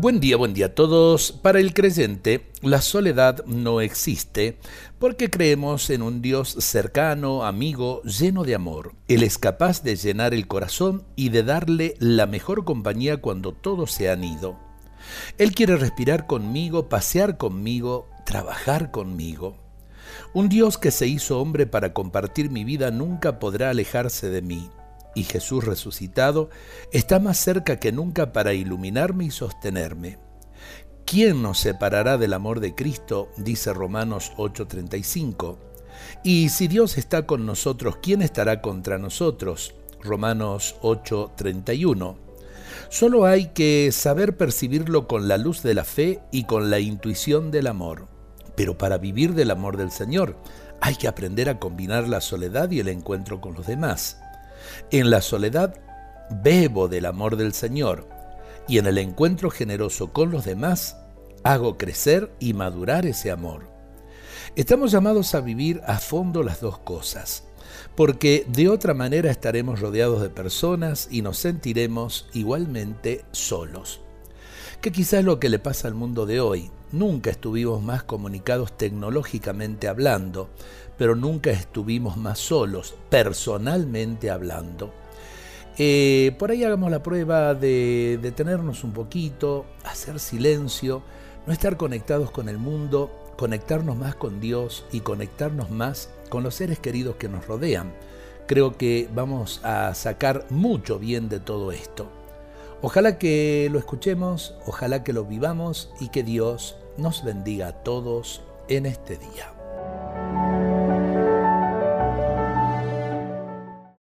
Buen día, buen día a todos. Para el creyente, la soledad no existe porque creemos en un Dios cercano, amigo, lleno de amor. Él es capaz de llenar el corazón y de darle la mejor compañía cuando todos se han ido. Él quiere respirar conmigo, pasear conmigo, trabajar conmigo. Un Dios que se hizo hombre para compartir mi vida nunca podrá alejarse de mí y Jesús resucitado está más cerca que nunca para iluminarme y sostenerme. ¿Quién nos separará del amor de Cristo? dice Romanos 8:35. Y si Dios está con nosotros, ¿quién estará contra nosotros? Romanos 8:31. Solo hay que saber percibirlo con la luz de la fe y con la intuición del amor. Pero para vivir del amor del Señor hay que aprender a combinar la soledad y el encuentro con los demás. En la soledad bebo del amor del Señor y en el encuentro generoso con los demás hago crecer y madurar ese amor. Estamos llamados a vivir a fondo las dos cosas, porque de otra manera estaremos rodeados de personas y nos sentiremos igualmente solos. Que quizás es lo que le pasa al mundo de hoy. Nunca estuvimos más comunicados tecnológicamente hablando, pero nunca estuvimos más solos, personalmente hablando. Eh, por ahí hagamos la prueba de detenernos un poquito, hacer silencio, no estar conectados con el mundo, conectarnos más con Dios y conectarnos más con los seres queridos que nos rodean. Creo que vamos a sacar mucho bien de todo esto. Ojalá que lo escuchemos, ojalá que lo vivamos y que Dios nos bendiga a todos en este día.